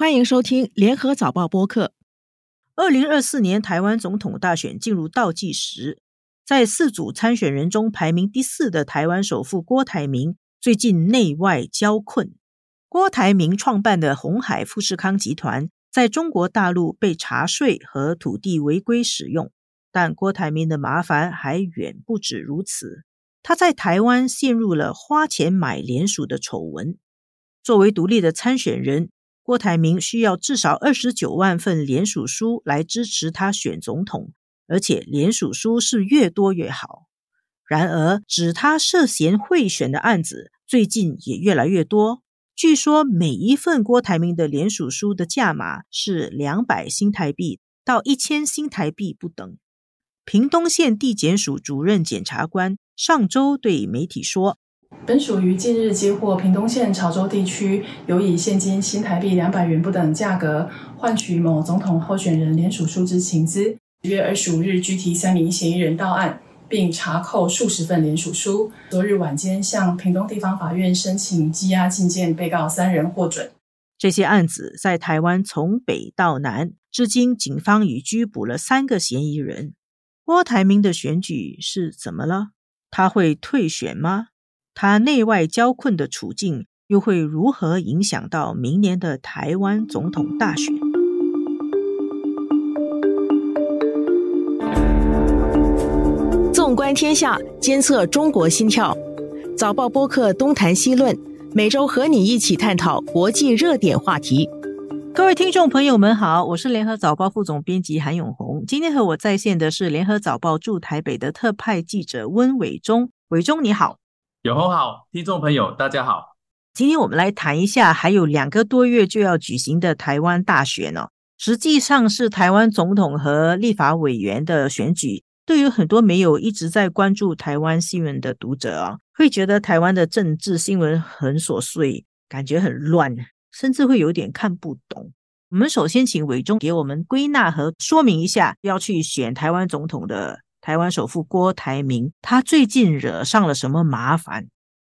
欢迎收听联合早报播客。二零二四年台湾总统大选进入倒计时，在四组参选人中排名第四的台湾首富郭台铭，最近内外交困。郭台铭创办的红海富士康集团，在中国大陆被查税和土地违规使用，但郭台铭的麻烦还远不止如此。他在台湾陷入了花钱买联署的丑闻。作为独立的参选人。郭台铭需要至少二十九万份联署书来支持他选总统，而且联署书是越多越好。然而，指他涉嫌贿选的案子最近也越来越多。据说，每一份郭台铭的联署书的价码是两百新台币到一千新台币不等。屏东县地检署主任检察官上周对媒体说。本属于近日接获屏东县潮州地区有以现金新台币两百元不等价格换取某总统候选人联署书之情资。十月二十五日，拘提三名嫌疑人到案，并查扣数十份联署书。昨日晚间，向屏东地方法院申请羁押禁见被告三人获准。这些案子在台湾从北到南，至今警方已拘捕了三个嫌疑人。郭台铭的选举是怎么了？他会退选吗？他内外交困的处境又会如何影响到明年的台湾总统大选？纵观天下，监测中国心跳。早报播客东谈西论，每周和你一起探讨国际热点话题。各位听众朋友们好，我是联合早报副总编辑韩永红。今天和我在线的是联合早报驻台北的特派记者温伟忠。伟忠你好。永红好，听众朋友大家好。今天我们来谈一下，还有两个多月就要举行的台湾大选哦。实际上是台湾总统和立法委员的选举。对于很多没有一直在关注台湾新闻的读者啊，会觉得台湾的政治新闻很琐碎，感觉很乱，甚至会有点看不懂。我们首先请伟忠给我们归纳和说明一下，要去选台湾总统的。台湾首富郭台铭，他最近惹上了什么麻烦？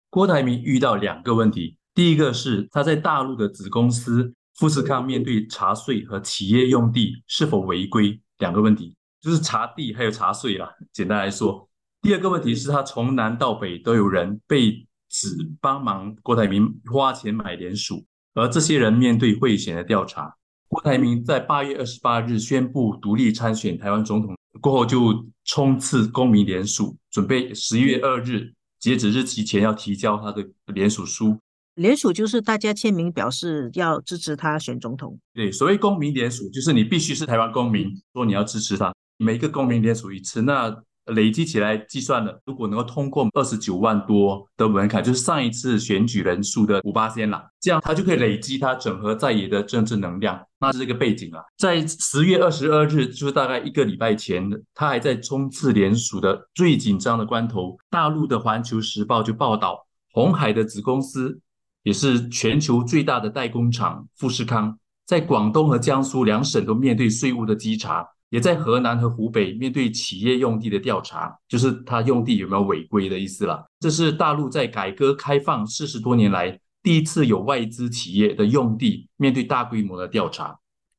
郭台铭遇到两个问题，第一个是他在大陆的子公司富士康面对查税和企业用地是否违规两个问题，就是查地还有查税啦。简单来说，第二个问题是他从南到北都有人被指帮忙郭台铭花钱买联署，而这些人面对贿选的调查。郭台铭在八月二十八日宣布独立参选台湾总统。过后就冲刺公民联署，准备十一月二日截止日期前要提交他的联署书。联署就是大家签名表示要支持他选总统。对，所谓公民联署，就是你必须是台湾公民，说你要支持他，每一个公民联署一次，那。累积起来计算了，如果能够通过二十九万多的门槛，就是上一次选举人数的五八先了，这样他就可以累积他整合在野的政治能量。那是一个背景啊。在十月二十二日，就是大概一个礼拜前，他还在冲刺联署的最紧张的关头，大陆的《环球时报》就报道，红海的子公司，也是全球最大的代工厂富士康，在广东和江苏两省都面对税务的稽查。也在河南和湖北面对企业用地的调查，就是他用地有没有违规的意思了。这是大陆在改革开放四十多年来第一次有外资企业的用地面对大规模的调查，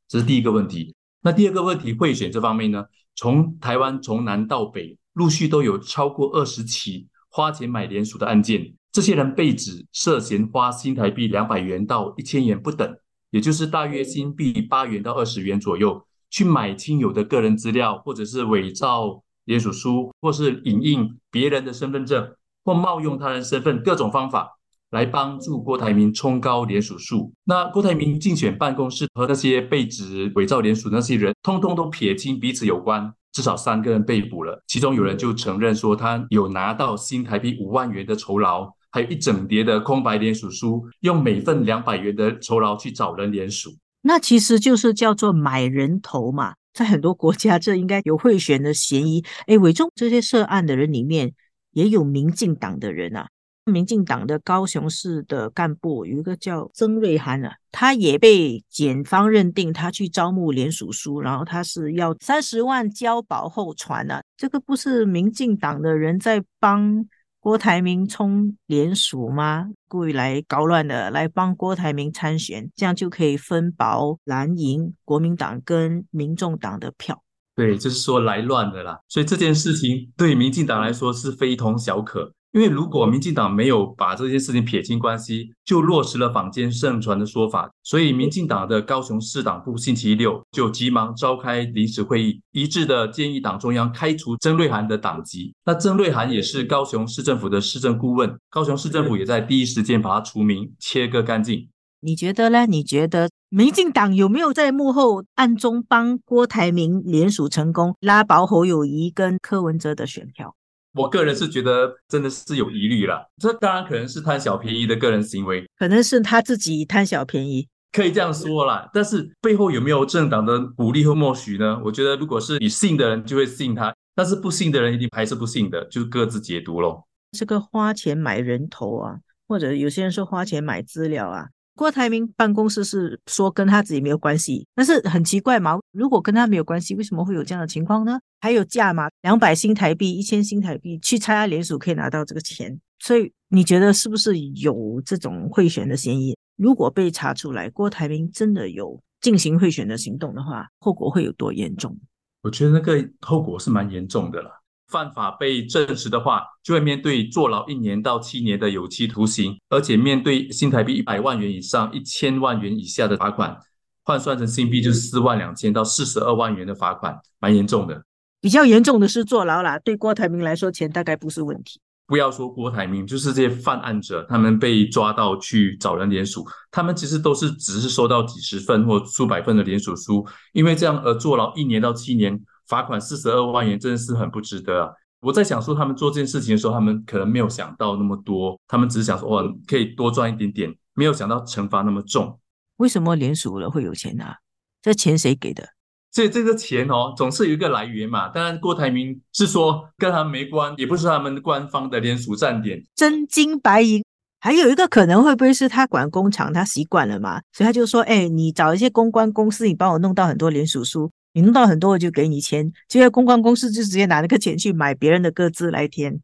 这是第一个问题。那第二个问题，贿选这方面呢？从台湾从南到北，陆续都有超过二十起花钱买联署的案件，这些人被指涉嫌花新台币两百元到一千元不等，也就是大约新币八元到二十元左右。去买亲友的个人资料，或者是伪造联署书，或是影印别人的身份证，或冒用他人身份，各种方法来帮助郭台铭冲高联署数。那郭台铭竞选办公室和那些被指伪造联署那些人，通通都撇清彼此有关，至少三个人被捕了。其中有人就承认说，他有拿到新台币五万元的酬劳，还有一整叠的空白联署书，用每份两百元的酬劳去找人联署。那其实就是叫做买人头嘛，在很多国家，这应该有贿选的嫌疑。哎，伪中这些涉案的人里面，也有民进党的人啊。民进党的高雄市的干部有一个叫曾瑞涵啊，他也被检方认定他去招募联署书，然后他是要三十万交保后传啊。这个不是民进党的人在帮郭台铭冲联署吗？故意来搞乱的，来帮郭台铭参选，这样就可以分薄蓝营、国民党跟民众党的票。对，就是说来乱的啦。所以这件事情对民进党来说是非同小可。因为如果民进党没有把这件事情撇清关系，就落实了坊间盛传的说法。所以，民进党的高雄市党部星期六就急忙召开临时会议，一致的建议党中央开除曾瑞涵的党籍。那曾瑞涵也是高雄市政府的市政顾问，高雄市政府也在第一时间把他除名，切割干净。你觉得呢？你觉得民进党有没有在幕后暗中帮郭台铭联署成功，拉薄侯友谊跟柯文哲的选票？我个人是觉得真的是有疑虑了，这当然可能是贪小便宜的个人行为，可能是他自己贪小便宜，可以这样说啦。但是背后有没有政党的鼓励和默许呢？我觉得如果是你信的人就会信他，但是不信的人一定还是不信的，就是各自解读喽。这个花钱买人头啊，或者有些人说花钱买资料啊。郭台铭办公室是说跟他自己没有关系，但是很奇怪嘛，如果跟他没有关系，为什么会有这样的情况呢？还有价码两百新台币、一千新台币去参加联署可以拿到这个钱，所以你觉得是不是有这种贿选的嫌疑？如果被查出来，郭台铭真的有进行贿选的行动的话，后果会有多严重？我觉得那个后果是蛮严重的了。犯法被证实的话，就会面对坐牢一年到七年的有期徒刑，而且面对新台币一百万元以上一千万元以下的罚款，换算成新币就是四万两千到四十二万元的罚款，蛮严重的。比较严重的是坐牢啦，对郭台铭来说，钱大概不是问题。不要说郭台铭，就是这些犯案者，他们被抓到去找人联署，他们其实都是只是收到几十份或数百份的联署书，因为这样而坐牢一年到七年。罚款四十二万元真的是很不值得啊！我在想说，他们做这件事情的时候，他们可能没有想到那么多，他们只是想说，哦，可以多赚一点点，没有想到惩罚那么重。为什么联署了会有钱拿？这钱谁给的？所以这个钱哦，总是有一个来源嘛。当然，郭台铭是说跟他们没关，也不是他们官方的联署站点，真金白银。还有一个可能会不会是他管工厂，他习惯了嘛？所以他就说，哎，你找一些公关公司，你帮我弄到很多联署书。你弄到很多，我就给你钱。这些公关公司就直接拿那个钱去买别人的个资来填。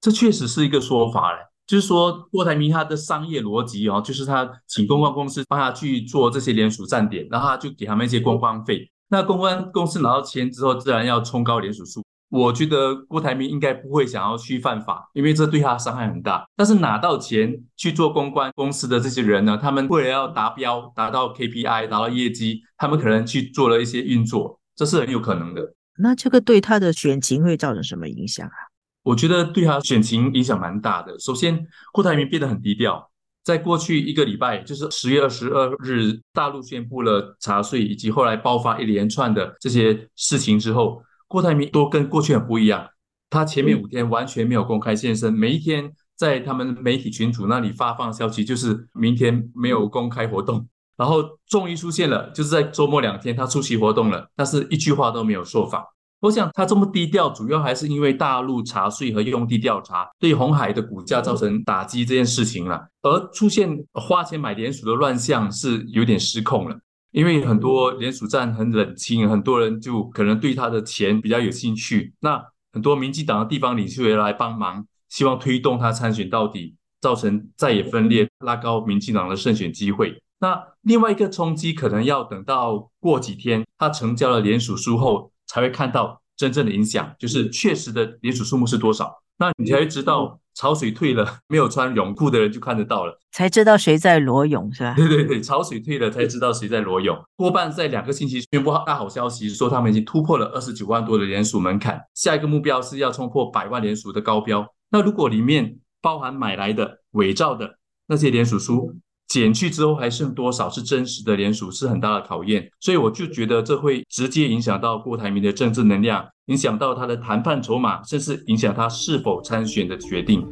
这确实是一个说法嘞，就是说郭台铭他的商业逻辑哦，就是他请公关公司帮他去做这些联署站点，然后他就给他们一些公关费。那公关公司拿到钱之后，自然要冲高联署数。我觉得郭台铭应该不会想要去犯法，因为这对他伤害很大。但是拿到钱去做公关公司的这些人呢，他们为了要达标、达到 KPI、达到业绩，他们可能去做了一些运作，这是很有可能的。那这个对他的选情会造成什么影响啊？我觉得对他选情影响蛮大的。首先，郭台铭变得很低调，在过去一个礼拜，就是十月二十二日，大陆宣布了查税，以及后来爆发一连串的这些事情之后。郭台铭都跟过去很不一样，他前面五天完全没有公开现身，每一天在他们媒体群组那里发放消息，就是明天没有公开活动，然后终于出现了，就是在周末两天他出席活动了，但是一句话都没有说法。我想他这么低调，主要还是因为大陆查税和用地调查对红海的股价造成打击这件事情了，而出现花钱买联署的乱象是有点失控了。因为很多联署站很冷清，很多人就可能对他的钱比较有兴趣。那很多民进党的地方领袖也来帮忙，希望推动他参选到底，造成再也分裂，拉高民进党的胜选机会。那另外一个冲击可能要等到过几天，他成交了联署书后，才会看到真正的影响，就是确实的联署数目是多少。那你才会知道。潮水退了，没有穿泳裤的人就看得到了，才知道谁在裸泳，是吧？对对对，潮水退了才知道谁在裸泳。多半在两个星期宣布大好消息，说他们已经突破了二十九万多的连署门槛，下一个目标是要冲破百万连署的高标。那如果里面包含买来的伪造的那些连署书？减去之后还剩多少是真实的联署，是很大的考验。所以我就觉得这会直接影响到郭台铭的政治能量，影响到他的谈判筹码，甚至影响他是否参选的决定。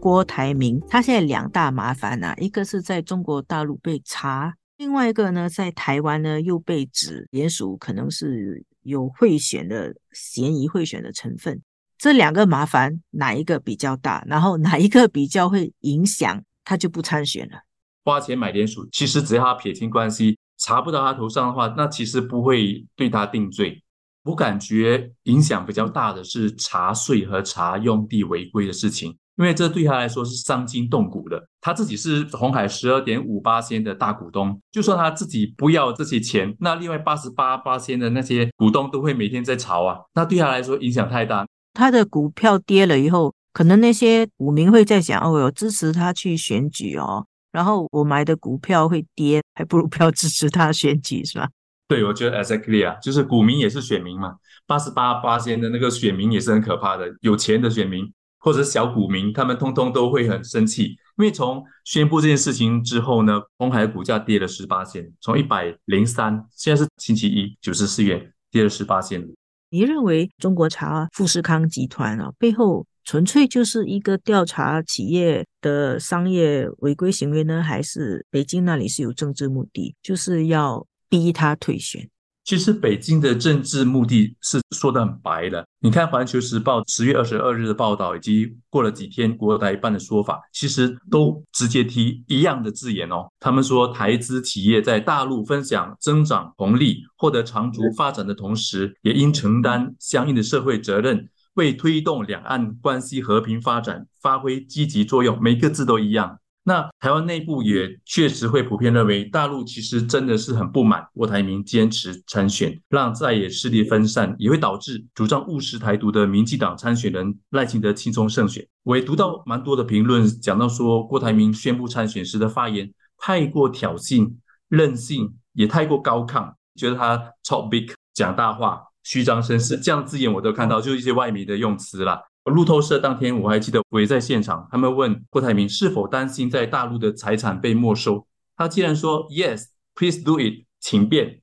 郭台铭他现在两大麻烦呐，一个是在中国大陆被查，另外一个呢在台湾呢又被指联署可能是有贿选的嫌疑，贿选的成分。这两个麻烦哪一个比较大？然后哪一个比较会影响他就不参选了？花钱买联署，其实只要他撇清关系，查不到他头上的话，那其实不会对他定罪。我感觉影响比较大的是茶税和茶用地违规的事情，因为这对他来说是伤筋动骨的。他自己是红海十二点五八仙的大股东，就算他自己不要这些钱，那另外八十八八仙的那些股东都会每天在吵啊，那对他来说影响太大。他的股票跌了以后，可能那些股民会在想：哦，我支持他去选举哦，然后我买的股票会跌，还不如不要支持他选举，是吧？对，我觉得 exactly 啊，就是股民也是选民嘛，八十八八仙的那个选民也是很可怕的，有钱的选民或者小股民，他们通通都会很生气，因为从宣布这件事情之后呢，红海的股价跌了十八仙，从一百零三，现在是星期一九十四元，跌了十八仙。你认为中国茶富士康集团啊背后纯粹就是一个调查企业的商业违规行为呢，还是北京那里是有政治目的，就是要？逼他退选。其实北京的政治目的是说的很白的。你看《环球时报》十月二十二日的报道，以及过了几天国台办的说法，其实都直接提一样的字眼哦。他们说，台资企业在大陆分享增长红利、获得长足发展的同时，也应承担相应的社会责任，为推动两岸关系和平发展发挥积极作用。每个字都一样。那台湾内部也确实会普遍认为，大陆其实真的是很不满郭台铭坚持参选，让在野势力分散，也会导致主张务实台独的民进党参选人赖清德轻松胜选。我也读到蛮多的评论，讲到说郭台铭宣布参选时的发言太过挑衅、任性，也太过高亢，觉得他 talk big 讲大话、虚张声势这样字眼我都看到，就是一些外媒的用词啦。路透社当天我还记得我也在现场，他们问郭台铭是否担心在大陆的财产被没收，他竟然说 Yes，please do it，请便。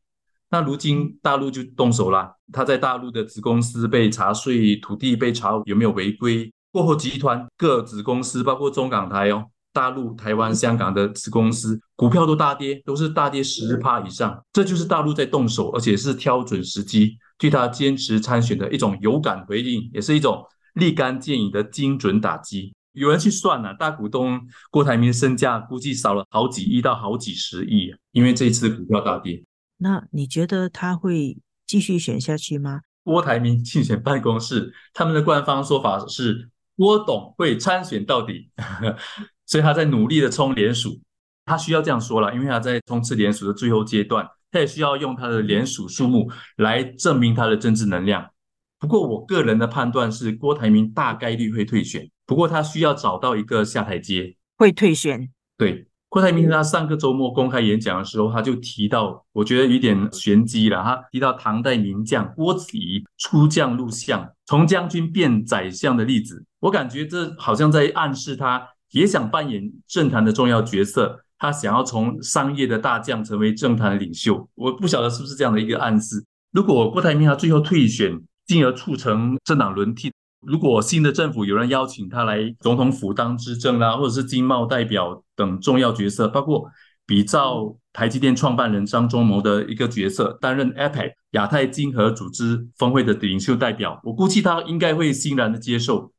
那如今大陆就动手了，他在大陆的子公司被查税，土地被查有没有违规，过后集团各子公司包括中港台哦，大陆、台湾、香港的子公司股票都大跌，都是大跌十趴以上，这就是大陆在动手，而且是挑准时机，对他坚持参选的一种有感回应，也是一种。立竿见影的精准打击，有人去算了，大股东郭台铭身价估计少了好几亿到好几十亿，因为这次股票大跌。那你觉得他会继续选下去吗？郭台铭竞选办公室他们的官方说法是郭董会参选到底，所以他在努力的冲联署，他需要这样说了，因为他在冲刺联署的最后阶段，他也需要用他的联署数目来证明他的政治能量。不过，我个人的判断是，郭台铭大概率会退选。不过，他需要找到一个下台阶。会退选？对，郭台铭他上个周末公开演讲的时候，他就提到，我觉得有点玄机了。他提到唐代名将郭子仪出将入相，从将军变宰相的例子，我感觉这好像在暗示他也想扮演政坛的重要角色。他想要从商业的大将成为政坛的领袖。我不晓得是不是这样的一个暗示。如果郭台铭他最后退选，进而促成政党轮替。如果新的政府有人邀请他来总统府当执政啦，或者是经贸代表等重要角色，包括比照台积电创办人张忠谋的一个角色，担任 APEC 亚太经合组织峰会的领袖代表，我估计他应该会欣然的接受，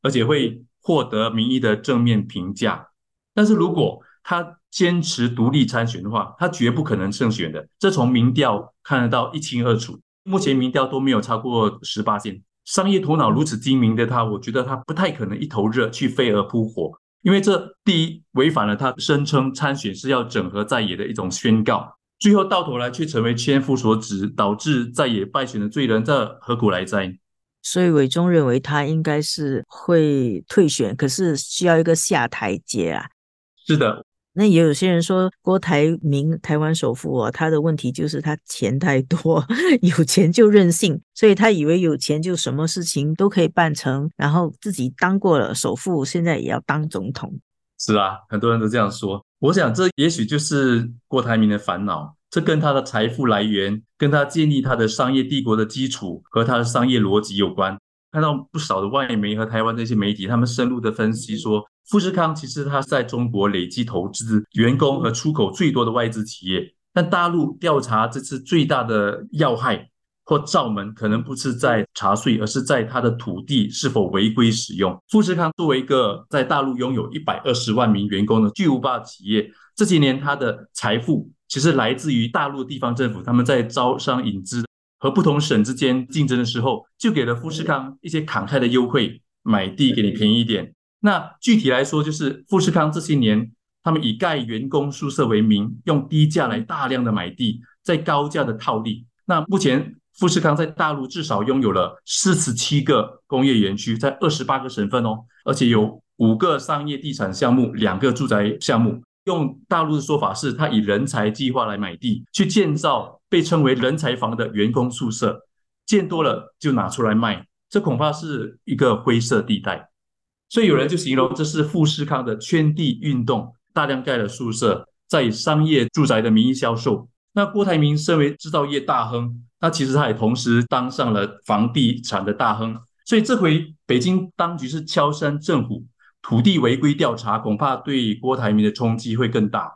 而且会获得民意的正面评价。但是如果他坚持独立参选的话，他绝不可能胜选的，这从民调看得到一清二楚。目前民调都没有超过十八线，商业头脑如此精明的他，我觉得他不太可能一头热去飞蛾扑火，因为这第一违反了他声称参选是要整合在野的一种宣告，最后到头来却成为千夫所指，导致在野败选的罪人，这何苦来哉？所以伟忠认为他应该是会退选，可是需要一个下台阶啊。是的。那也有些人说，郭台铭台湾首富哦，他的问题就是他钱太多，有钱就任性，所以他以为有钱就什么事情都可以办成，然后自己当过了首富，现在也要当总统。是啊，很多人都这样说。我想这也许就是郭台铭的烦恼，这跟他的财富来源、跟他建立他的商业帝国的基础和他的商业逻辑有关。看到不少的外媒和台湾这些媒体，他们深入的分析说。富士康其实它在中国累计投资、员工和出口最多的外资企业，但大陆调查这次最大的要害或罩门，可能不是在查税，而是在它的土地是否违规使用。富士康作为一个在大陆拥有一百二十万名员工的巨无霸企业，这几年它的财富其实来自于大陆地方政府他们在招商引资。和不同省之间竞争的时候，就给了富士康一些慷慨的优惠，买地给你便宜一点。那具体来说，就是富士康这些年，他们以盖员工宿舍为名，用低价来大量的买地，在高价的套利。那目前富士康在大陆至少拥有了四十七个工业园区，在二十八个省份哦，而且有五个商业地产项目，两个住宅项目。用大陆的说法是，他以人才计划来买地，去建造被称为人才房的员工宿舍，建多了就拿出来卖，这恐怕是一个灰色地带。所以有人就形容这是富士康的圈地运动，大量盖了宿舍，在以商业住宅的名义销售。那郭台铭身为制造业大亨，那其实他也同时当上了房地产的大亨。所以这回北京当局是敲山震虎。土地违规调查恐怕对郭台铭的冲击会更大。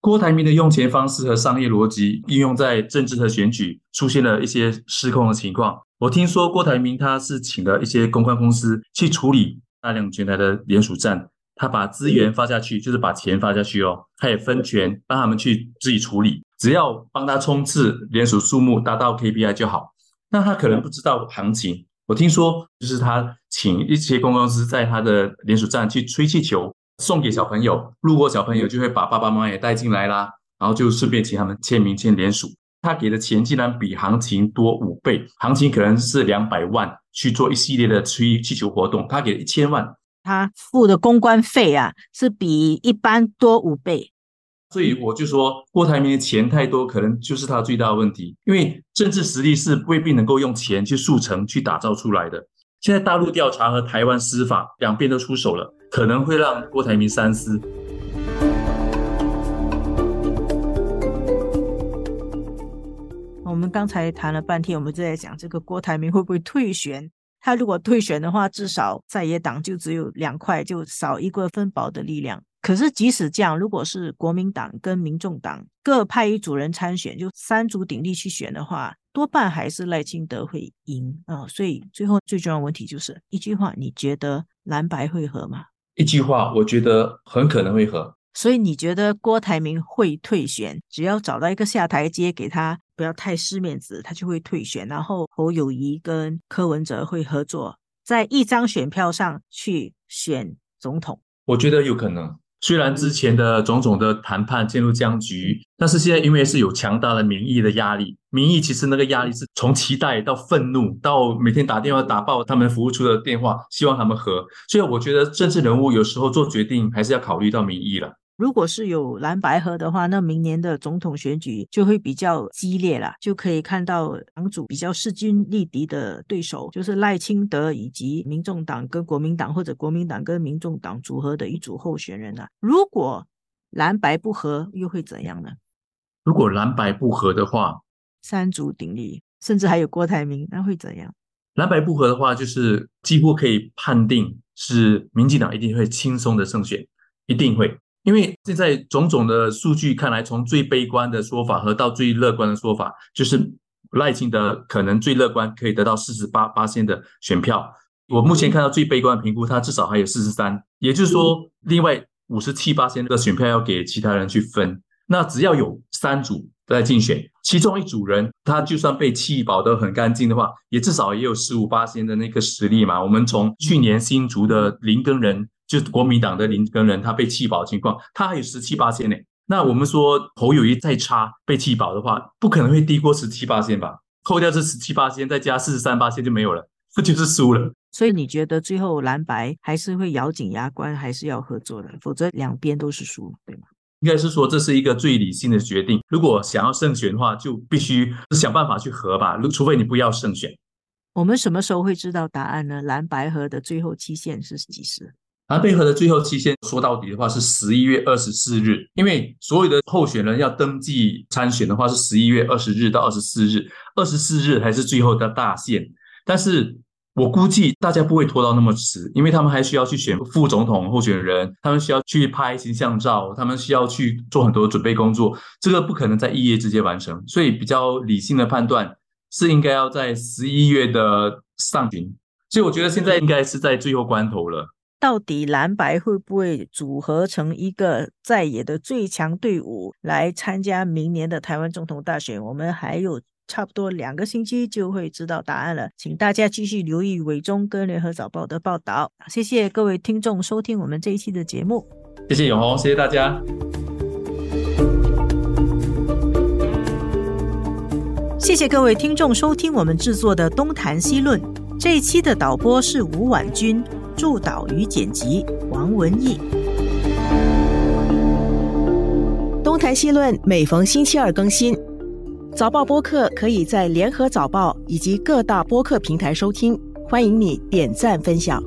郭台铭的用钱方式和商业逻辑应用在政治和选举，出现了一些失控的情况。我听说郭台铭他是请了一些公关公司去处理大量全台的联署站，他把资源发下去，就是把钱发下去哦，他也分权让他们去自己处理，只要帮他冲刺联署数目达到 KPI 就好。那他可能不知道行情。我听说，就是他请一些公关公司在他的联署站去吹气球，送给小朋友，路过小朋友就会把爸爸妈妈也带进来啦，然后就顺便请他们签名签联署。他给的钱竟然比行情多五倍，行情可能是两百万去做一系列的吹气球活动，他给一千万，他付的公关费啊是比一般多五倍。所以我就说，郭台铭的钱太多，可能就是他最大的问题。因为政治实力是未必能够用钱去速成、去打造出来的。现在大陆调查和台湾司法两边都出手了，可能会让郭台铭三思。我们刚才谈了半天，我们就在讲这个郭台铭会不会退选？他如果退选的话，至少在野党就只有两块，就少一个分薄的力量。可是，即使这样，如果是国民党跟民众党各派一组人参选，就三足鼎立去选的话，多半还是赖清德会赢啊。所以，最后最重要问题就是一句话：你觉得蓝白会合吗？一句话，我觉得很可能会合。所以，你觉得郭台铭会退选？只要找到一个下台阶给他，不要太失面子，他就会退选。然后，侯友谊跟柯文哲会合作，在一张选票上去选总统。我觉得有可能。虽然之前的种种的谈判进入僵局，但是现在因为是有强大的民意的压力，民意其实那个压力是从期待到愤怒，到每天打电话打爆他们服务处的电话，希望他们和。所以我觉得政治人物有时候做决定还是要考虑到民意了。如果是有蓝白合的话，那明年的总统选举就会比较激烈了，就可以看到两组比较势均力敌的对手，就是赖清德以及民众党跟国民党或者国民党跟民众党组合的一组候选人了。如果蓝白不合，又会怎样呢？如果蓝白不合的话，三足鼎立，甚至还有郭台铭，那会怎样？蓝白不合的话，就是几乎可以判定是民进党一定会轻松的胜选，一定会。因为现在种种的数据看来，从最悲观的说法和到最乐观的说法，就是赖清德可能最乐观可以得到四十八八线的选票。我目前看到最悲观的评估，他至少还有四十三，也就是说，另外五十七八线的选票要给其他人去分。那只要有三组在竞选，其中一组人他就算被弃保得很干净的话，也至少也有十五八千的那个实力嘛。我们从去年新竹的林根人。就是国民党的林根人，他被弃保的情况，他还有十七八线呢。那我们说侯友谊再差被弃保的话，不可能会低过十七八线吧？扣掉这十七八线，再加四十三八线就没有了，这就是输了。所以你觉得最后蓝白还是会咬紧牙关，还是要合作的？否则两边都是输，对吗？应该是说这是一个最理性的决定。如果想要胜选的话，就必须想办法去和吧。除非你不要胜选。我们什么时候会知道答案呢？蓝白合的最后期限是几时？而配合的最后期限，说到底的话是十一月二十四日，因为所有的候选人要登记参选的话是十一月二十日到二十四日，二十四日还是最后的大限。但是我估计大家不会拖到那么迟，因为他们还需要去选副总统候选人，他们需要去拍形象照，他们需要去做很多准备工作，这个不可能在一夜之间完成。所以比较理性的判断是应该要在十一月的上旬。所以我觉得现在应该是在最后关头了。到底蓝白会不会组合成一个在野的最强队伍来参加明年的台湾总统大选？我们还有差不多两个星期就会知道答案了，请大家继续留意伟中跟联合早报的报道。谢谢各位听众收听我们这一期的节目，谢谢永红，谢谢大家。谢谢各位听众收听我们制作的《东谈西论》这一期的导播是吴婉君，助导与剪辑王文义。《东谈西论》每逢星期二更新，早报播客可以在联合早报以及各大播客平台收听，欢迎你点赞分享。